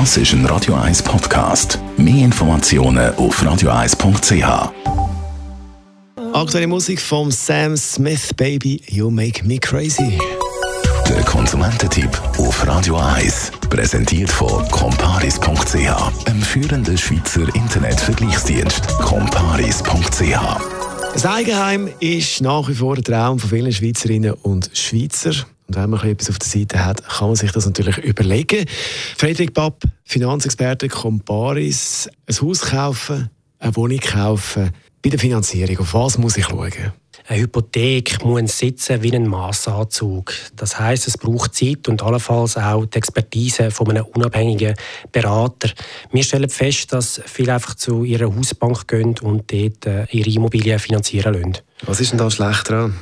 Das ist ein Radio 1 Podcast. Mehr Informationen auf radio1.ch. Aktuelle Musik vom Sam Smith, Baby, You Make Me Crazy. Der Konsumententipp auf Radio 1. Präsentiert von comparis.ch, einem führenden Schweizer Internetvergleichsdienst. comparis.ch. Das Eigenheim ist nach wie vor der Traum von vielen Schweizerinnen und Schweizer. Und wenn man etwas auf der Seite hat, kann man sich das natürlich überlegen. Frederik Papp, Finanzexperte Comparis, ein Haus kaufen, eine Wohnung kaufen. Bei der Finanzierung, auf was muss ich schauen? Eine Hypothek muss sitzen wie ein Massanzug. Das heißt, es braucht Zeit und allenfalls auch die Expertise von einem unabhängigen Berater. Wir stellen fest, dass viele einfach zu ihrer Hausbank gehen und dort äh, ihre Immobilien finanzieren lassen. Was ist denn da schlecht dran?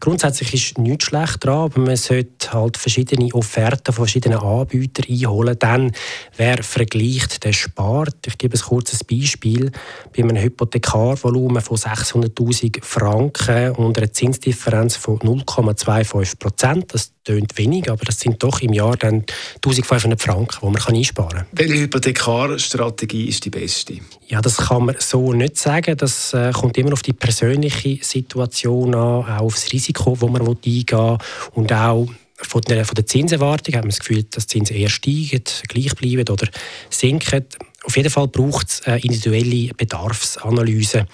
Grundsätzlich ist nichts schlecht dran, aber man sollte halt verschiedene Offerten von verschiedenen Anbietern einholen. Dann, wer vergleicht, der spart. Ich gebe ein kurzes Beispiel. Bei einem Hypothekarvolumen von 600'000 Franken und einer Zinsdifferenz von 0,25 Prozent, das tönt wenig, aber das sind doch im Jahr dann 1500 Franken, die man einsparen kann. Welche Hypothekarstrategie ist die beste? Ja, das kann man so nicht sagen. Das äh, kommt immer auf die persönliche Situation an, auch aufs Risiko, das man eingehen will und auch von der, von der Zinserwartung hat man das Gefühl, dass die Zinsen eher steigen, gleich bleiben oder sinken. Auf jeden Fall braucht es eine individuelle Bedarfsanalyse.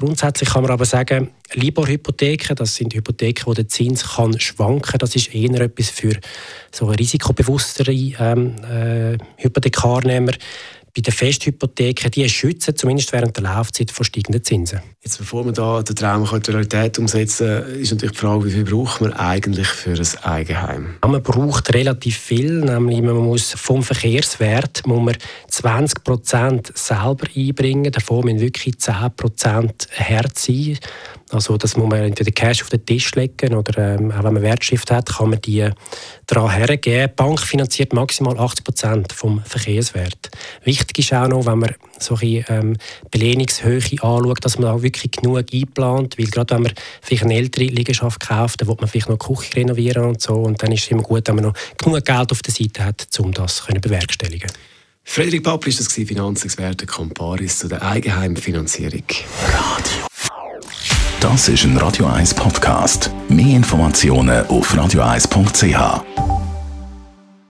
Grundsätzlich kann man aber sagen, Libor-Hypotheken, das sind Hypotheken, wo der Zins kann schwanken. Das ist eher etwas für so risikobewusstere ähm, äh, Hypothekarnehmer bei den Festhypotheken, die schützen zumindest während der Laufzeit vor steigenden Zinsen. Jetzt, bevor wir da den Traum in Realität umsetzen ist natürlich die Frage, wie viel braucht man eigentlich für ein Eigenheim? Ja, man braucht relativ viel, nämlich man muss vom Verkehrswert muss man 20 Prozent selber einbringen, davon müssen wirklich 10 Prozent Herz sein. Also das muss man entweder Cash auf den Tisch legen oder ähm, auch wenn man Wertschrift hat, kann man die daran hergeben. Die Bank finanziert maximal 80 Prozent vom Verkehrswert. Wichtig ist auch noch, wenn man solche ähm, Belehnungshöhe anschaut, dass man auch wirklich genug einplant, weil gerade wenn man vielleicht eine ältere Liegenschaft kauft, dann will man vielleicht noch die Küche renovieren und so und dann ist es immer gut, wenn man noch genug Geld auf der Seite hat, um das zu bewerkstelligen. Frederik Papp ist das Finanzexperte Comparis zu der Eigenheimfinanzierung. Radio. Das ist ein Radio 1 Podcast. Mehr Informationen auf radio1.ch.